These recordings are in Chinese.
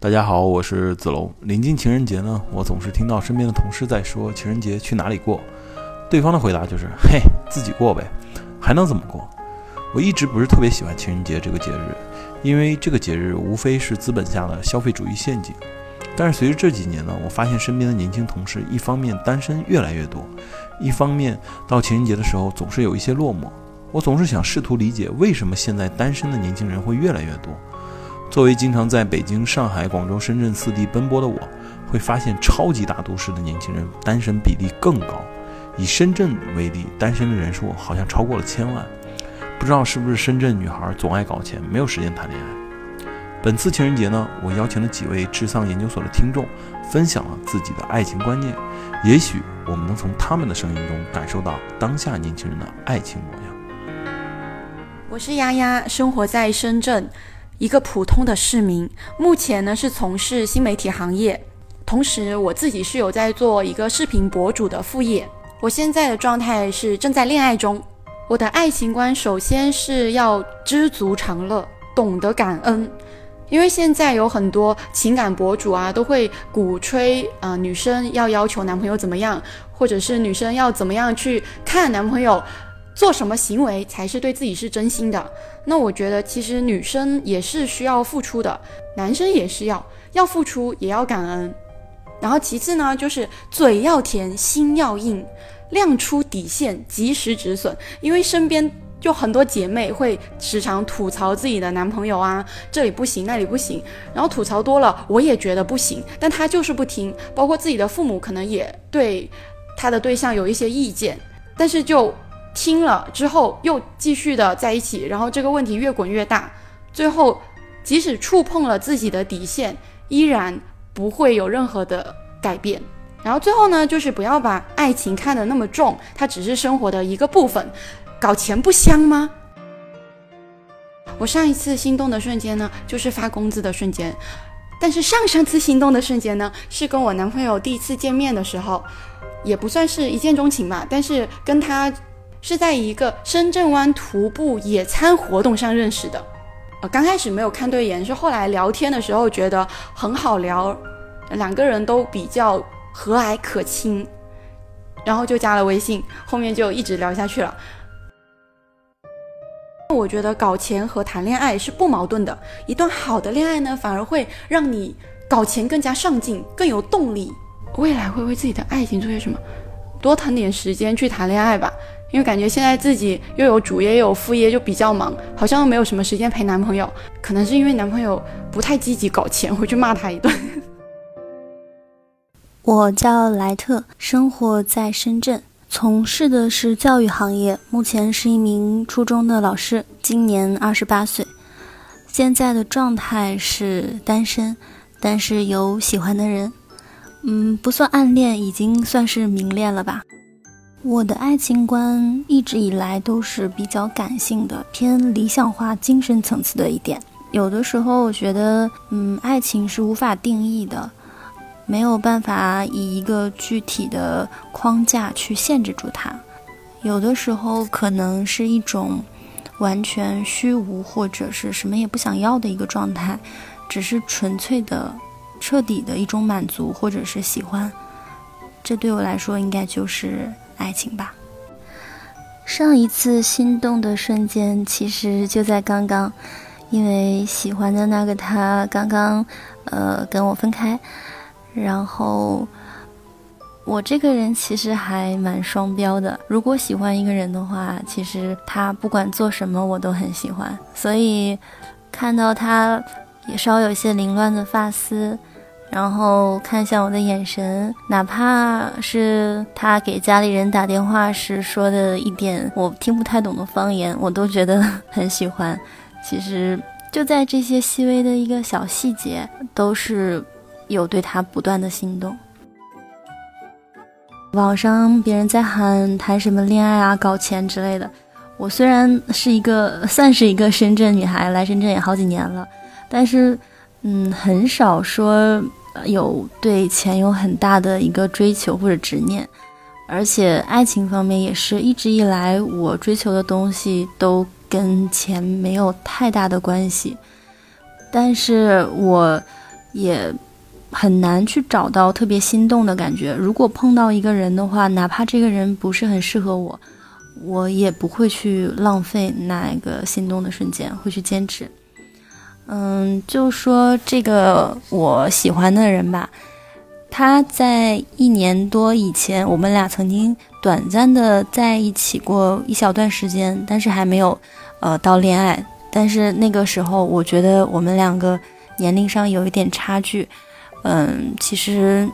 大家好，我是子龙。临近情人节呢，我总是听到身边的同事在说情人节去哪里过，对方的回答就是“嘿，自己过呗，还能怎么过？”我一直不是特别喜欢情人节这个节日，因为这个节日无非是资本下的消费主义陷阱。但是随着这几年呢，我发现身边的年轻同事一方面单身越来越多，一方面到情人节的时候总是有一些落寞。我总是想试图理解为什么现在单身的年轻人会越来越多。作为经常在北京、上海、广州、深圳四地奔波的我，会发现超级大都市的年轻人单身比例更高。以深圳为例，单身的人数好像超过了千万。不知道是不是深圳女孩总爱搞钱，没有时间谈恋爱。本次情人节呢，我邀请了几位智丧研究所的听众，分享了自己的爱情观念。也许我们能从他们的声音中感受到当下年轻人的爱情模样。我是丫丫，生活在深圳。一个普通的市民，目前呢是从事新媒体行业，同时我自己是有在做一个视频博主的副业。我现在的状态是正在恋爱中。我的爱情观首先是要知足常乐，懂得感恩。因为现在有很多情感博主啊，都会鼓吹啊女生要要求男朋友怎么样，或者是女生要怎么样去看男朋友。做什么行为才是对自己是真心的？那我觉得其实女生也是需要付出的，男生也是要要付出，也要感恩。然后其次呢，就是嘴要甜，心要硬，亮出底线，及时止损。因为身边就很多姐妹会时常吐槽自己的男朋友啊，这里不行，那里不行。然后吐槽多了，我也觉得不行，但他就是不听。包括自己的父母可能也对他的对象有一些意见，但是就。听了之后又继续的在一起，然后这个问题越滚越大，最后即使触碰了自己的底线，依然不会有任何的改变。然后最后呢，就是不要把爱情看得那么重，它只是生活的一个部分。搞钱不香吗？我上一次心动的瞬间呢，就是发工资的瞬间，但是上上次心动的瞬间呢，是跟我男朋友第一次见面的时候，也不算是一见钟情吧，但是跟他。是在一个深圳湾徒步野餐活动上认识的，呃，刚开始没有看对眼，是后来聊天的时候觉得很好聊，两个人都比较和蔼可亲，然后就加了微信，后面就一直聊下去了。我觉得搞钱和谈恋爱是不矛盾的，一段好的恋爱呢，反而会让你搞钱更加上进，更有动力。未来会为自己的爱情做些什么？多腾点时间去谈恋爱吧。因为感觉现在自己又有主业又有副业，就比较忙，好像又没有什么时间陪男朋友。可能是因为男朋友不太积极搞钱，回去骂他一顿。我叫莱特，生活在深圳，从事的是教育行业，目前是一名初中的老师，今年二十八岁。现在的状态是单身，但是有喜欢的人，嗯，不算暗恋，已经算是明恋了吧。我的爱情观一直以来都是比较感性的，偏理想化、精神层次的一点。有的时候我觉得，嗯，爱情是无法定义的，没有办法以一个具体的框架去限制住它。有的时候可能是一种完全虚无或者是什么也不想要的一个状态，只是纯粹的、彻底的一种满足或者是喜欢。这对我来说应该就是。爱情吧。上一次心动的瞬间，其实就在刚刚，因为喜欢的那个他刚刚，呃，跟我分开。然后，我这个人其实还蛮双标的。如果喜欢一个人的话，其实他不管做什么，我都很喜欢。所以，看到他也稍有些凌乱的发丝。然后看向我的眼神，哪怕是他给家里人打电话时说的一点我听不太懂的方言，我都觉得很喜欢。其实就在这些细微的一个小细节，都是有对他不断的心动。网上别人在喊谈什么恋爱啊、搞钱之类的，我虽然是一个算是一个深圳女孩，来深圳也好几年了，但是嗯，很少说。有对钱有很大的一个追求或者执念，而且爱情方面也是一直以来我追求的东西都跟钱没有太大的关系。但是我也很难去找到特别心动的感觉。如果碰到一个人的话，哪怕这个人不是很适合我，我也不会去浪费那个心动的瞬间，会去坚持。嗯，就说这个我喜欢的人吧，他在一年多以前，我们俩曾经短暂的在一起过一小段时间，但是还没有呃到恋爱。但是那个时候，我觉得我们两个年龄上有一点差距，嗯，其实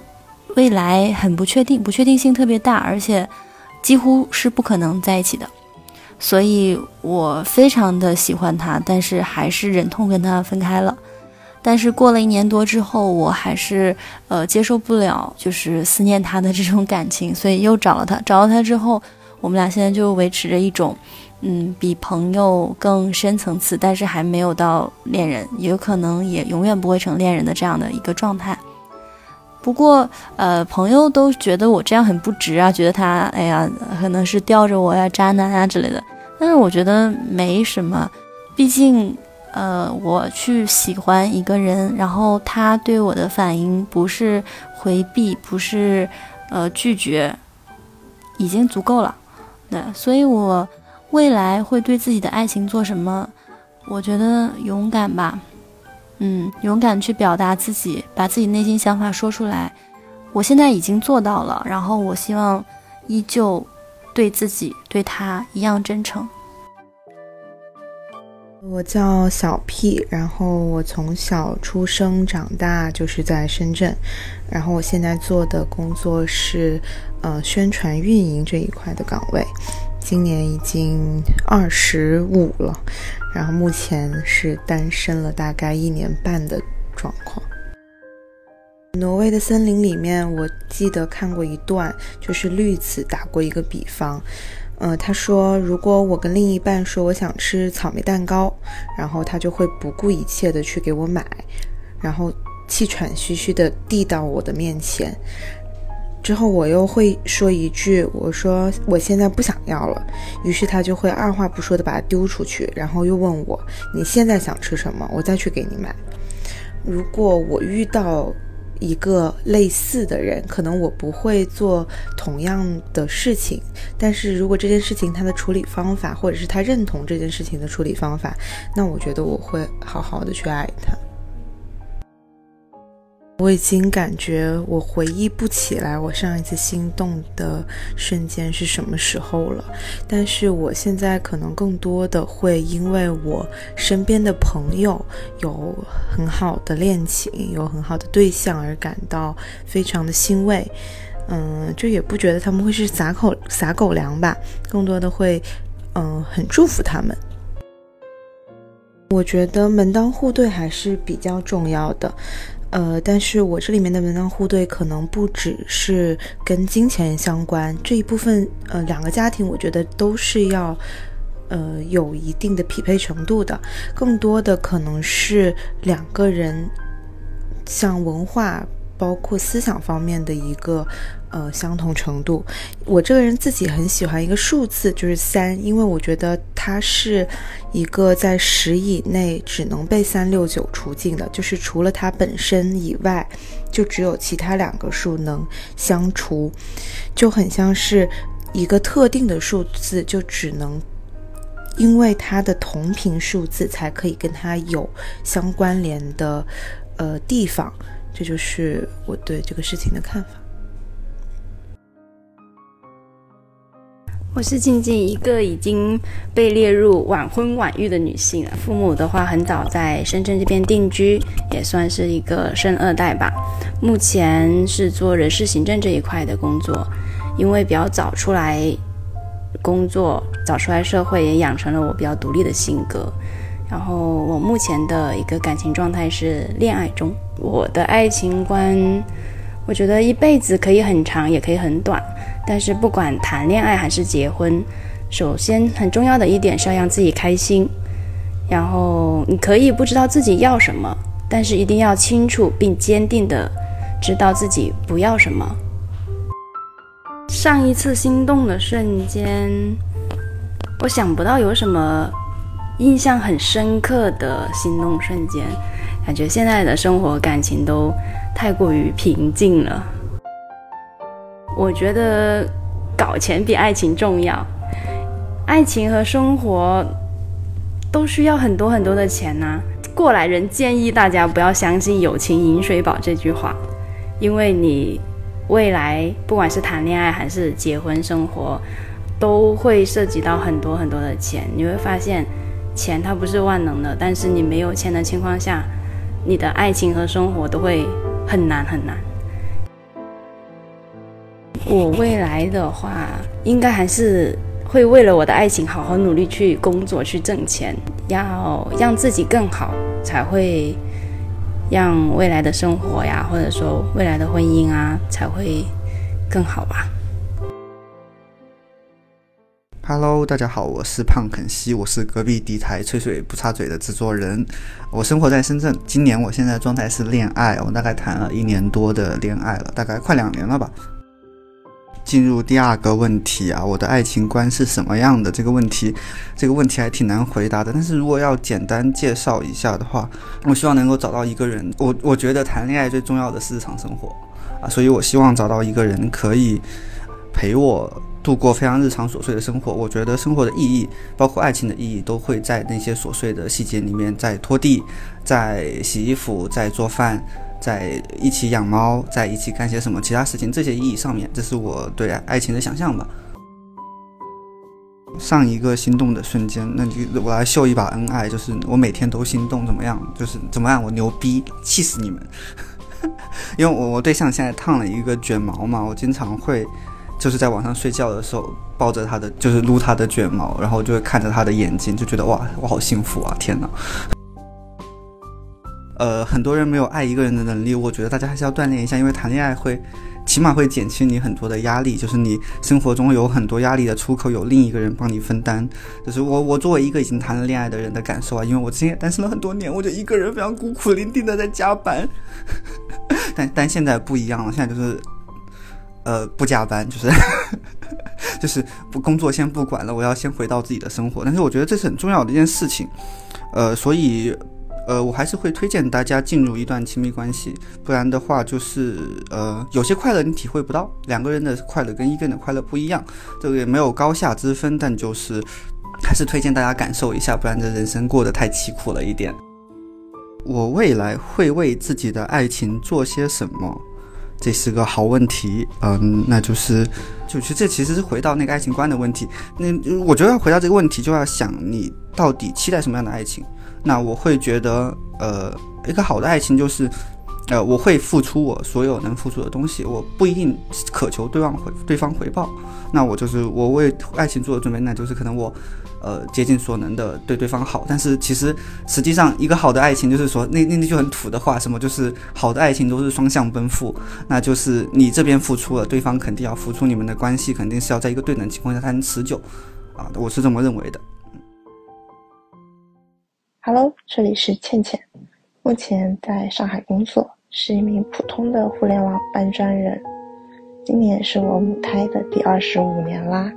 未来很不确定，不确定性特别大，而且几乎是不可能在一起的。所以我非常的喜欢他，但是还是忍痛跟他分开了。但是过了一年多之后，我还是呃接受不了，就是思念他的这种感情，所以又找了他。找了他之后，我们俩现在就维持着一种，嗯，比朋友更深层次，但是还没有到恋人，有可能也永远不会成恋人的这样的一个状态。不过，呃，朋友都觉得我这样很不值啊，觉得他，哎呀，可能是吊着我呀，渣男啊之类的。但是我觉得没什么，毕竟，呃，我去喜欢一个人，然后他对我的反应不是回避，不是，呃，拒绝，已经足够了。对，所以我未来会对自己的爱情做什么？我觉得勇敢吧。嗯，勇敢去表达自己，把自己内心想法说出来。我现在已经做到了，然后我希望依旧对自己、对他一样真诚。我叫小 P，然后我从小出生长大就是在深圳，然后我现在做的工作是呃宣传运营这一块的岗位。今年已经二十五了，然后目前是单身了大概一年半的状况。挪威的森林里面，我记得看过一段，就是绿子打过一个比方，呃，他说如果我跟另一半说我想吃草莓蛋糕，然后他就会不顾一切的去给我买，然后气喘吁吁的递到我的面前。之后我又会说一句，我说我现在不想要了，于是他就会二话不说的把它丢出去，然后又问我你现在想吃什么，我再去给你买。如果我遇到一个类似的人，可能我不会做同样的事情，但是如果这件事情他的处理方法，或者是他认同这件事情的处理方法，那我觉得我会好好的去爱他。我已经感觉我回忆不起来我上一次心动的瞬间是什么时候了，但是我现在可能更多的会因为我身边的朋友有很好的恋情，有很好的对象而感到非常的欣慰。嗯，就也不觉得他们会是撒口撒狗粮吧，更多的会嗯很祝福他们。我觉得门当户对还是比较重要的。呃，但是我这里面的门当户对可能不只是跟金钱相关这一部分，呃，两个家庭我觉得都是要，呃，有一定的匹配程度的，更多的可能是两个人，像文化。包括思想方面的一个呃相同程度，我这个人自己很喜欢一个数字，就是三，因为我觉得它是一个在十以内只能被三六九除尽的，就是除了它本身以外，就只有其他两个数能相除，就很像是一个特定的数字，就只能因为它的同频数字才可以跟它有相关联的呃地方。这就是我对这个事情的看法。我是静静，一个已经被列入晚婚晚育的女性。父母的话，很早在深圳这边定居，也算是一个生二代吧。目前是做人事行政这一块的工作，因为比较早出来工作，早出来社会，也养成了我比较独立的性格。然后我目前的一个感情状态是恋爱中。我的爱情观，我觉得一辈子可以很长，也可以很短。但是不管谈恋爱还是结婚，首先很重要的一点是要让自己开心。然后你可以不知道自己要什么，但是一定要清楚并坚定的知道自己不要什么。上一次心动的瞬间，我想不到有什么。印象很深刻的心动瞬间，感觉现在的生活感情都太过于平静了。我觉得搞钱比爱情重要，爱情和生活都需要很多很多的钱呐。过来人建议大家不要相信“友情饮水饱”这句话，因为你未来不管是谈恋爱还是结婚生活，都会涉及到很多很多的钱。你会发现，钱它不是万能的，但是你没有钱的情况下，你的爱情和生活都会很难很难。我未来的话，应该还是会为了我的爱情好好努力去工作去挣钱，要让自己更好，才会让未来的生活呀，或者说未来的婚姻啊，才会更好吧。Hello，大家好，我是胖肯西，我是隔壁敌台吹水不插嘴的制作人。我生活在深圳，今年我现在状态是恋爱，我大概谈了一年多的恋爱了，大概快两年了吧。进入第二个问题啊，我的爱情观是什么样的？这个问题，这个问题还挺难回答的。但是如果要简单介绍一下的话，我希望能够找到一个人。我我觉得谈恋爱最重要的是日常生活啊，所以我希望找到一个人可以陪我度过非常日常琐碎的生活。我觉得生活的意义，包括爱情的意义，都会在那些琐碎的细节里面，在拖地，在洗衣服，在做饭。在一起养猫，在一起干些什么其他事情，这些意义上面，这是我对爱情的想象吧。上一个心动的瞬间，那就我来秀一把恩爱，就是我每天都心动，怎么样？就是怎么样？我牛逼，气死你们！因为我我对象现在烫了一个卷毛嘛，我经常会就是在晚上睡觉的时候抱着他的，就是撸他的卷毛，然后就会看着他的眼睛，就觉得哇，我好幸福啊！天哪！呃，很多人没有爱一个人的能力，我觉得大家还是要锻炼一下，因为谈恋爱会，起码会减轻你很多的压力，就是你生活中有很多压力的出口，有另一个人帮你分担。就是我，我作为一个已经谈了恋爱的人的感受啊，因为我之前也单身了很多年，我就一个人非常孤苦伶仃的在加班，但但现在不一样了，现在就是，呃，不加班，就是，就是不工作先不管了，我要先回到自己的生活。但是我觉得这是很重要的一件事情，呃，所以。呃，我还是会推荐大家进入一段亲密关系，不然的话就是呃，有些快乐你体会不到，两个人的快乐跟一个人的快乐不一样，这个也没有高下之分，但就是还是推荐大家感受一下，不然这人生过得太凄苦了一点。我未来会为自己的爱情做些什么？这是个好问题，嗯，那就是就其实这其实是回到那个爱情观的问题。那我觉得要回答这个问题，就要想你到底期待什么样的爱情。那我会觉得，呃，一个好的爱情就是，呃，我会付出我所有能付出的东西，我不一定渴求对方回对方回报。那我就是我为爱情做的准备，那就是可能我，呃，竭尽所能的对对方好。但是其实实际上，一个好的爱情就是说，那那那句很土的话，什么就是好的爱情都是双向奔赴，那就是你这边付出了，对方肯定要付出，你们的关系肯定是要在一个对等情况下才能持久，啊，我是这么认为的。Hello，这里是倩倩，目前在上海工作，是一名普通的互联网搬砖人。今年是我母胎的第二十五年啦。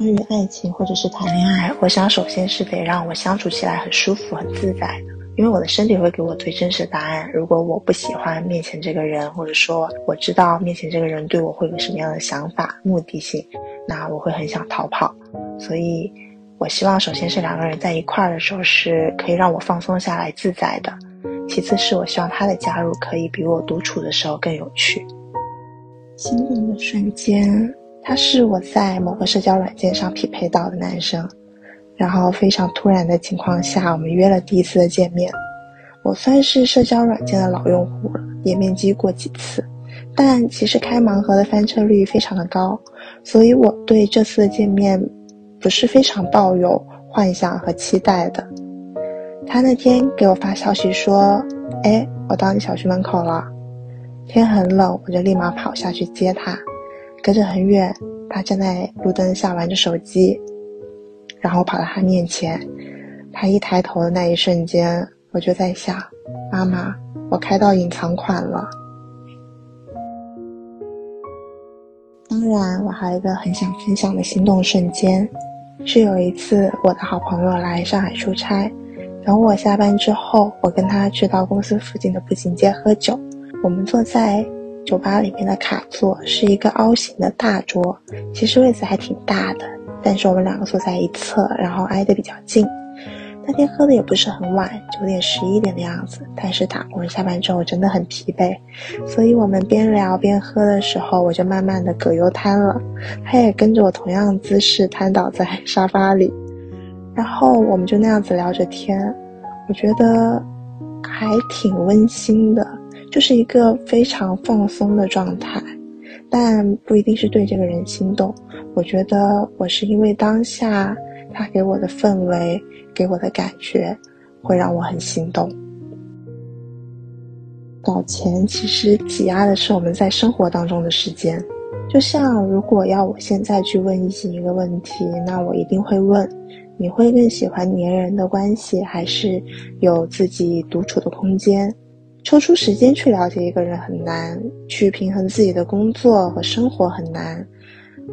关于爱情或者是谈恋爱，我想首先是得让我相处起来很舒服、很自在的，因为我的身体会给我最真实的答案。如果我不喜欢面前这个人，或者说我知道面前这个人对我会有什么样的想法、目的性，那我会很想逃跑。所以。我希望首先是两个人在一块儿的时候是可以让我放松下来、自在的。其次是我希望他的加入可以比我独处的时候更有趣。心动的瞬间，他是我在某个社交软件上匹配到的男生，然后非常突然的情况下，我们约了第一次的见面。我算是社交软件的老用户了，也面基过几次，但其实开盲盒的翻车率非常的高，所以我对这次的见面。不是非常抱有幻想和期待的。他那天给我发消息说：“哎，我到你小区门口了。”天很冷，我就立马跑下去接他。隔着很远，他站在路灯下玩着手机，然后跑到他面前。他一抬头的那一瞬间，我就在想：“妈妈，我开到隐藏款了。”当然，我还有一个很想分享的心动瞬间。是有一次，我的好朋友来上海出差，等我下班之后，我跟他去到公司附近的步行街喝酒。我们坐在酒吧里面的卡座，是一个凹形的大桌，其实位子还挺大的，但是我们两个坐在一侧，然后挨得比较近。那天喝的也不是很晚，九点十一点的样子。但是打工人下班之后真的很疲惫，所以我们边聊边喝的时候，我就慢慢的葛优瘫了，他也跟着我同样的姿势瘫倒在沙发里，然后我们就那样子聊着天，我觉得还挺温馨的，就是一个非常放松的状态，但不一定是对这个人心动。我觉得我是因为当下他给我的氛围。给我的感觉会让我很心动。搞钱其实挤压的是我们在生活当中的时间。就像如果要我现在去问异性一个问题，那我一定会问：你会更喜欢黏人的关系，还是有自己独处的空间？抽出时间去了解一个人很难，去平衡自己的工作和生活很难。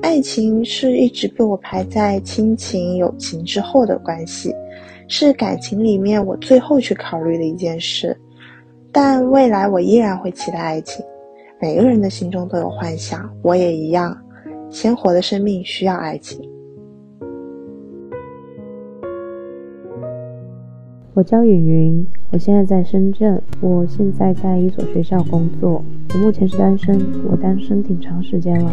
爱情是一直被我排在亲情、友情之后的关系。是感情里面我最后去考虑的一件事，但未来我依然会期待爱情。每个人的心中都有幻想，我也一样。鲜活的生命需要爱情。我叫云云，我现在在深圳，我现在在一所学校工作。我目前是单身，我单身挺长时间了。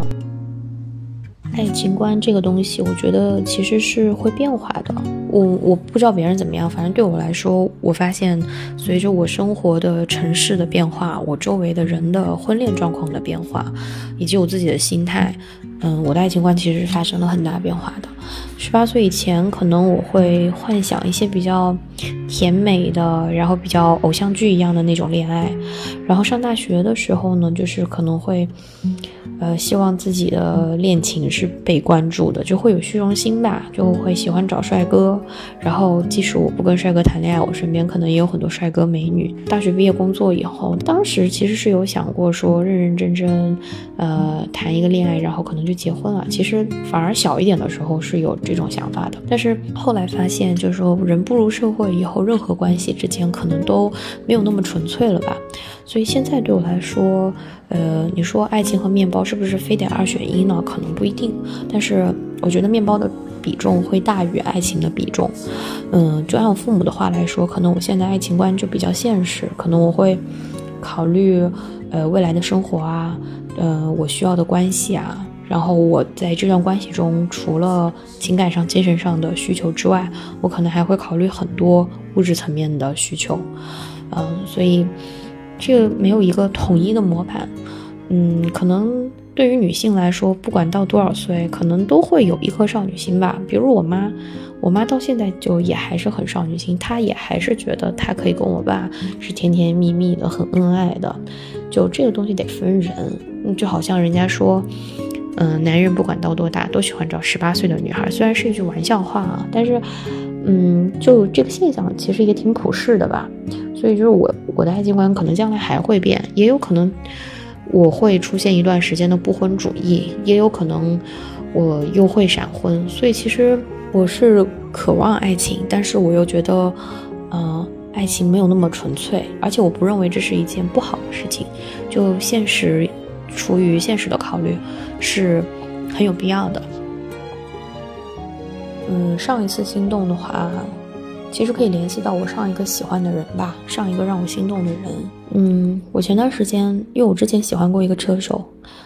爱情观这个东西，我觉得其实是会变化的。我我不知道别人怎么样，反正对我来说，我发现随着我生活的城市的变化，我周围的人的婚恋状况的变化，以及我自己的心态，嗯，我的爱情观其实是发生了很大变化的。十八岁以前，可能我会幻想一些比较甜美的，然后比较偶像剧一样的那种恋爱。然后上大学的时候呢，就是可能会。呃，希望自己的恋情是被关注的，就会有虚荣心吧，就会喜欢找帅哥。然后，即使我不跟帅哥谈恋爱，我身边可能也有很多帅哥美女。大学毕业工作以后，当时其实是有想过说认认真真，呃，谈一个恋爱，然后可能就结婚了。其实反而小一点的时候是有这种想法的，但是后来发现，就是说人步入社会以后，任何关系之间可能都没有那么纯粹了吧。所以现在对我来说，呃，你说爱情和面包是不是非得二选一呢？可能不一定，但是我觉得面包的比重会大于爱情的比重。嗯，就按我父母的话来说，可能我现在爱情观就比较现实，可能我会考虑，呃，未来的生活啊，呃，我需要的关系啊，然后我在这段关系中，除了情感上、精神上的需求之外，我可能还会考虑很多物质层面的需求。嗯，所以。这个没有一个统一的模板，嗯，可能对于女性来说，不管到多少岁，可能都会有一颗少女心吧。比如我妈，我妈到现在就也还是很少女心，她也还是觉得她可以跟我爸是甜甜蜜蜜的，很恩爱的。就这个东西得分人，就好像人家说，嗯，男人不管到多大都喜欢找十八岁的女孩，虽然是一句玩笑话啊，但是，嗯，就这个现象其实也挺普世的吧。所以就是我我的爱情观可能将来还会变，也有可能我会出现一段时间的不婚主义，也有可能我又会闪婚。所以其实我是渴望爱情，但是我又觉得，呃，爱情没有那么纯粹，而且我不认为这是一件不好的事情。就现实，出于现实的考虑，是很有必要的。嗯，上一次心动的话。其实可以联系到我上一个喜欢的人吧，上一个让我心动的人。嗯，我前段时间，因为我之前喜欢过一个车手，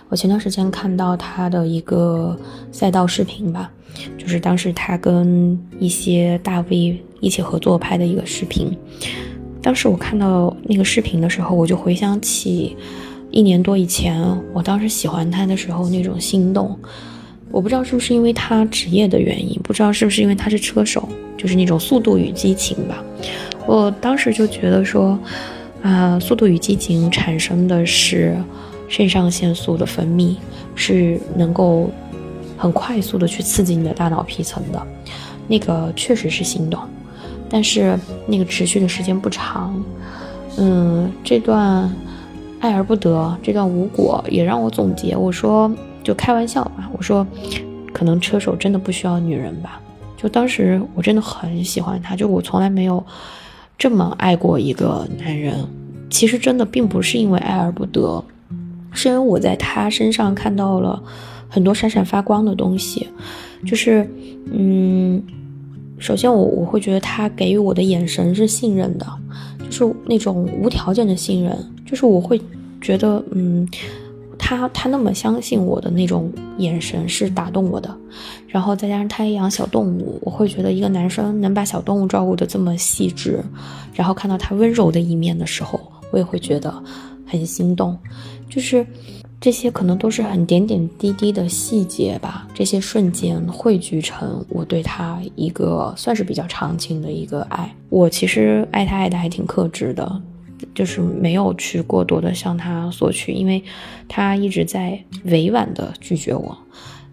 我前段时间看到他的一个赛道视频吧，就是当时他跟一些大 V 一起合作拍的一个视频。当时我看到那个视频的时候，我就回想起一年多以前，我当时喜欢他的时候那种心动。我不知道是不是因为他职业的原因，不知道是不是因为他是车手。就是那种速度与激情吧，我当时就觉得说，啊，速度与激情产生的是肾上腺素的分泌，是能够很快速的去刺激你的大脑皮层的，那个确实是心动，但是那个持续的时间不长，嗯，这段爱而不得，这段无果也让我总结，我说就开玩笑吧，我说可能车手真的不需要女人吧。就当时我真的很喜欢他，就我从来没有这么爱过一个男人。其实真的并不是因为爱而不得，是因为我在他身上看到了很多闪闪发光的东西。就是，嗯，首先我我会觉得他给予我的眼神是信任的，就是那种无条件的信任。就是我会觉得，嗯。他他那么相信我的那种眼神是打动我的，然后再加上他也养小动物，我会觉得一个男生能把小动物照顾得这么细致，然后看到他温柔的一面的时候，我也会觉得很心动。就是这些可能都是很点点滴滴的细节吧，这些瞬间汇聚成我对他一个算是比较长情的一个爱。我其实爱他爱的还挺克制的。就是没有去过多的向他索取，因为他一直在委婉的拒绝我。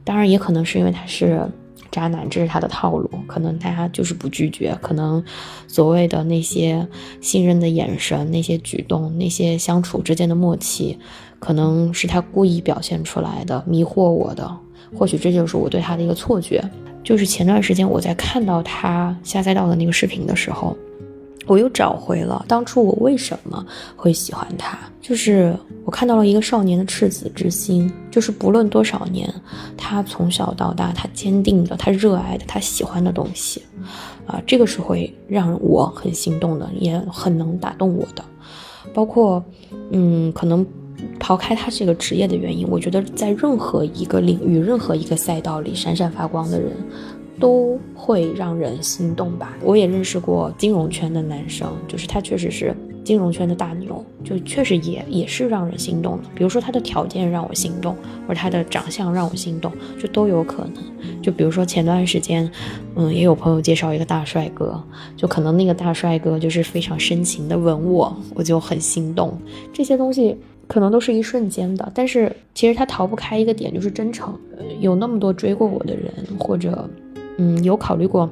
当然，也可能是因为他是渣男，这是他的套路。可能他就是不拒绝，可能所谓的那些信任的眼神、那些举动、那些相处之间的默契，可能是他故意表现出来的，迷惑我的。或许这就是我对他的一个错觉。就是前段时间我在看到他下赛道的那个视频的时候。我又找回了当初我为什么会喜欢他，就是我看到了一个少年的赤子之心，就是不论多少年，他从小到大，他坚定的，他热爱的，他喜欢的东西，啊，这个是会让我很心动的，也很能打动我的。包括，嗯，可能抛开他这个职业的原因，我觉得在任何一个领域、任何一个赛道里闪闪发光的人。都会让人心动吧。我也认识过金融圈的男生，就是他确实是金融圈的大牛，就确实也也是让人心动的。比如说他的条件让我心动，或者他的长相让我心动，就都有可能。就比如说前段时间，嗯，也有朋友介绍一个大帅哥，就可能那个大帅哥就是非常深情的吻我，我就很心动。这些东西可能都是一瞬间的，但是其实他逃不开一个点，就是真诚。有那么多追过我的人，或者。嗯，有考虑过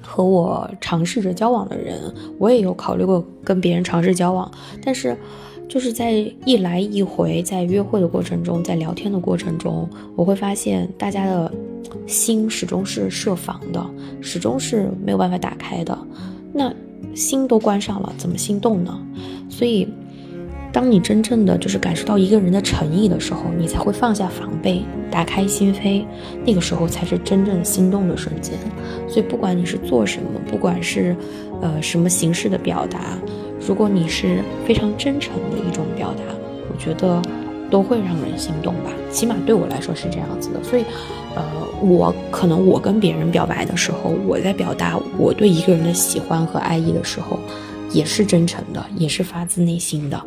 和我尝试着交往的人，我也有考虑过跟别人尝试交往，但是就是在一来一回，在约会的过程中，在聊天的过程中，我会发现大家的心始终是设防的，始终是没有办法打开的。那心都关上了，怎么心动呢？所以。当你真正的就是感受到一个人的诚意的时候，你才会放下防备，打开心扉，那个时候才是真正心动的瞬间。所以，不管你是做什么，不管是，呃，什么形式的表达，如果你是非常真诚的一种表达，我觉得都会让人心动吧。起码对我来说是这样子的。所以，呃，我可能我跟别人表白的时候，我在表达我对一个人的喜欢和爱意的时候，也是真诚的，也是发自内心的。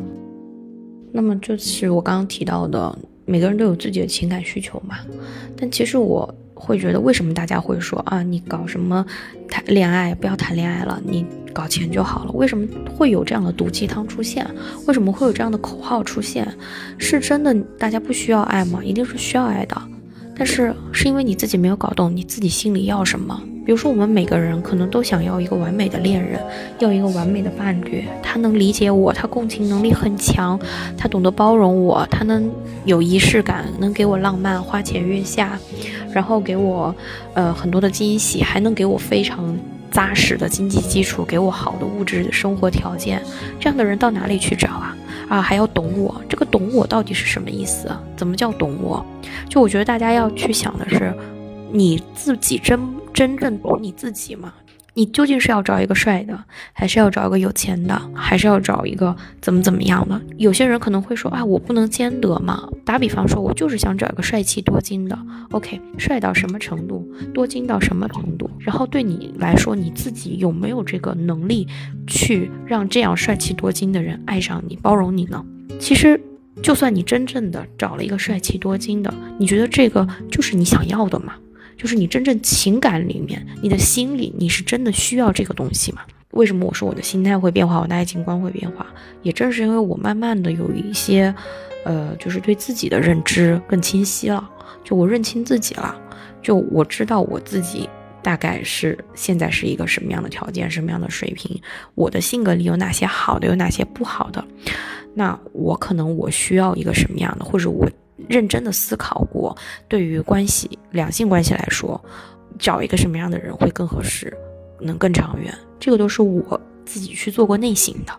那么就是我刚刚提到的，每个人都有自己的情感需求嘛。但其实我会觉得，为什么大家会说啊，你搞什么谈恋爱，不要谈恋爱了，你搞钱就好了？为什么会有这样的毒鸡汤出现？为什么会有这样的口号出现？是真的大家不需要爱吗？一定是需要爱的。但是是因为你自己没有搞懂你自己心里要什么。比如说，我们每个人可能都想要一个完美的恋人，要一个完美的伴侣，他能理解我，他共情能力很强，他懂得包容我，他能有仪式感，能给我浪漫，花前月下，然后给我呃很多的惊喜，还能给我非常扎实的经济基础，给我好的物质生活条件。这样的人到哪里去找啊？啊，还要懂我，这个懂我到底是什么意思？怎么叫懂我？就我觉得大家要去想的是，你自己真。真正懂你自己吗？你究竟是要找一个帅的，还是要找一个有钱的，还是要找一个怎么怎么样的？有些人可能会说啊，我不能兼得嘛。打比方说，我就是想找一个帅气多金的。OK，帅到什么程度，多金到什么程度？然后对你来说，你自己有没有这个能力去让这样帅气多金的人爱上你、包容你呢？其实，就算你真正的找了一个帅气多金的，你觉得这个就是你想要的吗？就是你真正情感里面，你的心里，你是真的需要这个东西吗？为什么我说我的心态会变化，我的爱情观会变化？也正是因为我慢慢的有一些，呃，就是对自己的认知更清晰了。就我认清自己了，就我知道我自己大概是现在是一个什么样的条件，什么样的水平，我的性格里有哪些好的，有哪些不好的。那我可能我需要一个什么样的，或者我。认真的思考过，对于关系、两性关系来说，找一个什么样的人会更合适，能更长远。这个都是我自己去做过内省的。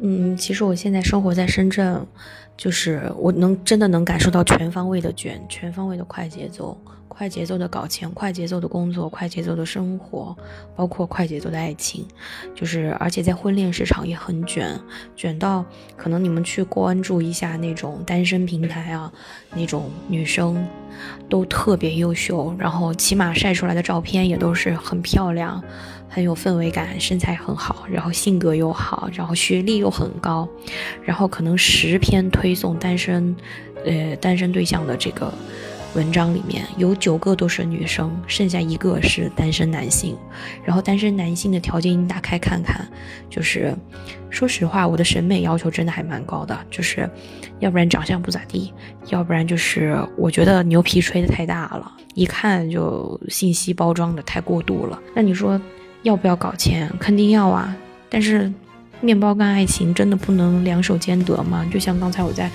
嗯，其实我现在生活在深圳，就是我能真的能感受到全方位的卷，全方位的快节奏。快节奏的搞钱，快节奏的工作，快节奏的生活，包括快节奏的爱情，就是而且在婚恋市场也很卷，卷到可能你们去关注一下那种单身平台啊，那种女生都特别优秀，然后起码晒出来的照片也都是很漂亮，很有氛围感，身材很好，然后性格又好，然后学历又很高，然后可能十篇推送单身，呃，单身对象的这个。文章里面有九个都是女生，剩下一个是单身男性。然后单身男性的条件你打开看看，就是说实话，我的审美要求真的还蛮高的，就是要不然长相不咋地，要不然就是我觉得牛皮吹的太大了，一看就信息包装的太过度了。那你说要不要搞钱？肯定要啊！但是面包跟爱情真的不能两手兼得吗？就像刚才我在。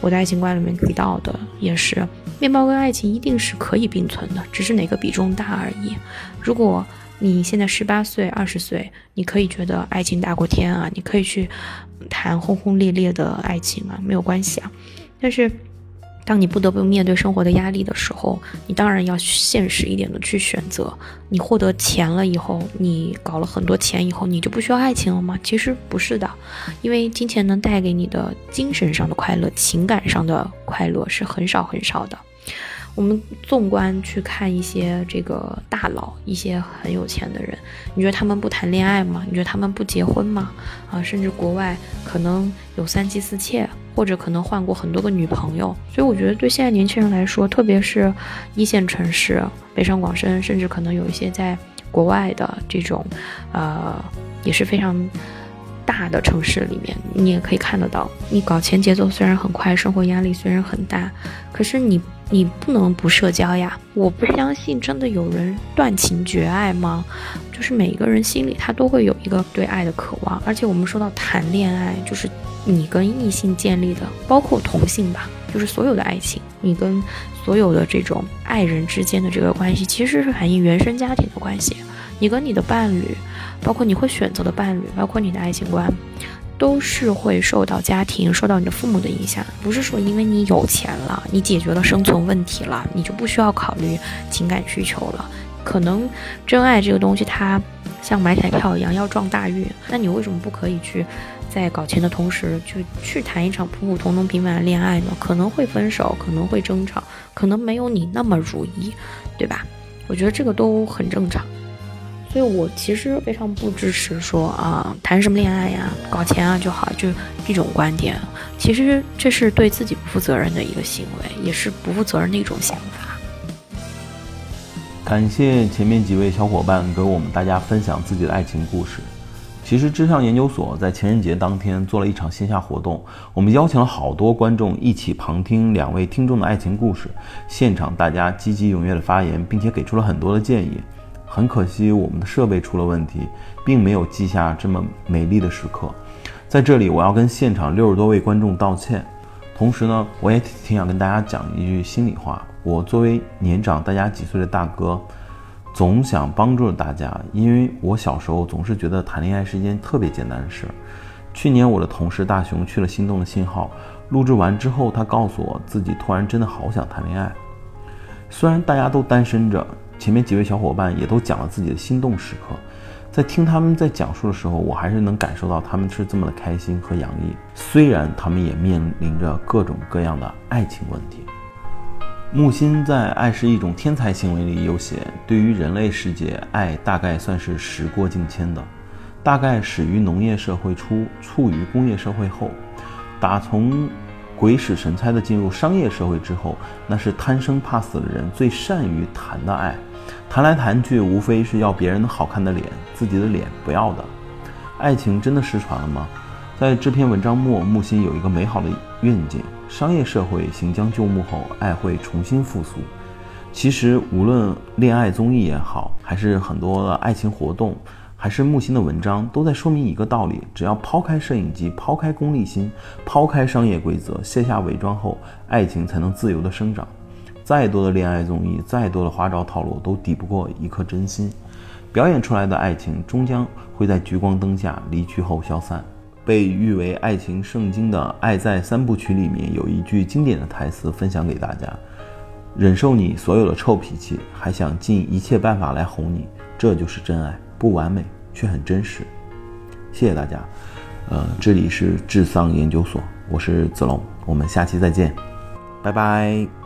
我的爱情观里面提到的也是，面包跟爱情一定是可以并存的，只是哪个比重大而已。如果你现在十八岁、二十岁，你可以觉得爱情大过天啊，你可以去谈轰轰烈烈的爱情啊，没有关系啊。但是。当你不得不面对生活的压力的时候，你当然要现实一点的去选择。你获得钱了以后，你搞了很多钱以后，你就不需要爱情了吗？其实不是的，因为金钱能带给你的精神上的快乐、情感上的快乐是很少很少的。我们纵观去看一些这个大佬，一些很有钱的人，你觉得他们不谈恋爱吗？你觉得他们不结婚吗？啊，甚至国外可能有三妻四妾，或者可能换过很多个女朋友。所以我觉得对现在年轻人来说，特别是一线城市，北上广深，甚至可能有一些在国外的这种，呃，也是非常。大的城市里面，你也可以看得到，你搞钱节奏虽然很快，生活压力虽然很大，可是你你不能不社交呀。我不相信真的有人断情绝爱吗？就是每一个人心里他都会有一个对爱的渴望，而且我们说到谈恋爱，就是你跟异性建立的，包括同性吧，就是所有的爱情，你跟所有的这种爱人之间的这个关系，其实是反映原生家庭的关系。你跟你的伴侣。包括你会选择的伴侣，包括你的爱情观，都是会受到家庭、受到你的父母的影响。不是说因为你有钱了，你解决了生存问题了，你就不需要考虑情感需求了。可能真爱这个东西，它像买彩票一样要撞大运。那你为什么不可以去在搞钱的同时，就去谈一场普普通通平凡的恋爱呢？可能会分手，可能会争吵，可能没有你那么如意，对吧？我觉得这个都很正常。所以，我其实非常不支持说啊，谈什么恋爱呀，搞钱啊就好，就这种观点。其实这是对自己不负责任的一个行为，也是不负责任的一种想法。感谢前面几位小伙伴给我们大家分享自己的爱情故事。其实，知尚研究所在情人节当天做了一场线下活动，我们邀请了好多观众一起旁听两位听众的爱情故事，现场大家积极踊跃的发言，并且给出了很多的建议。很可惜，我们的设备出了问题，并没有记下这么美丽的时刻。在这里，我要跟现场六十多位观众道歉。同时呢，我也挺想跟大家讲一句心里话。我作为年长大家几岁的大哥，总想帮助大家，因为我小时候总是觉得谈恋爱是一件特别简单的事。去年我的同事大熊去了心动的信号，录制完之后，他告诉我自己突然真的好想谈恋爱。虽然大家都单身着。前面几位小伙伴也都讲了自己的心动时刻，在听他们在讲述的时候，我还是能感受到他们是这么的开心和洋溢。虽然他们也面临着各种各样的爱情问题。木心在《爱是一种天才行为》里有写，对于人类世界，爱大概算是时过境迁的，大概始于农业社会初，处于工业社会后，打从。鬼使神差的进入商业社会之后，那是贪生怕死的人最善于谈的爱，谈来谈去，无非是要别人好看的脸，自己的脸不要的。爱情真的失传了吗？在这篇文章末，木心有一个美好的愿景：商业社会行将就木后，爱会重新复苏。其实，无论恋爱综艺也好，还是很多的爱情活动。还是木心的文章都在说明一个道理：只要抛开摄影机，抛开功利心，抛开商业规则，卸下伪装后，爱情才能自由的生长。再多的恋爱综艺，再多的花招套路，都抵不过一颗真心。表演出来的爱情，终将会在聚光灯下离去后消散。被誉为爱情圣经的《爱在三部曲》里面有一句经典的台词，分享给大家：忍受你所有的臭脾气，还想尽一切办法来哄你，这就是真爱。不完美，却很真实。谢谢大家。呃，这里是智丧研究所，我是子龙，我们下期再见，拜拜。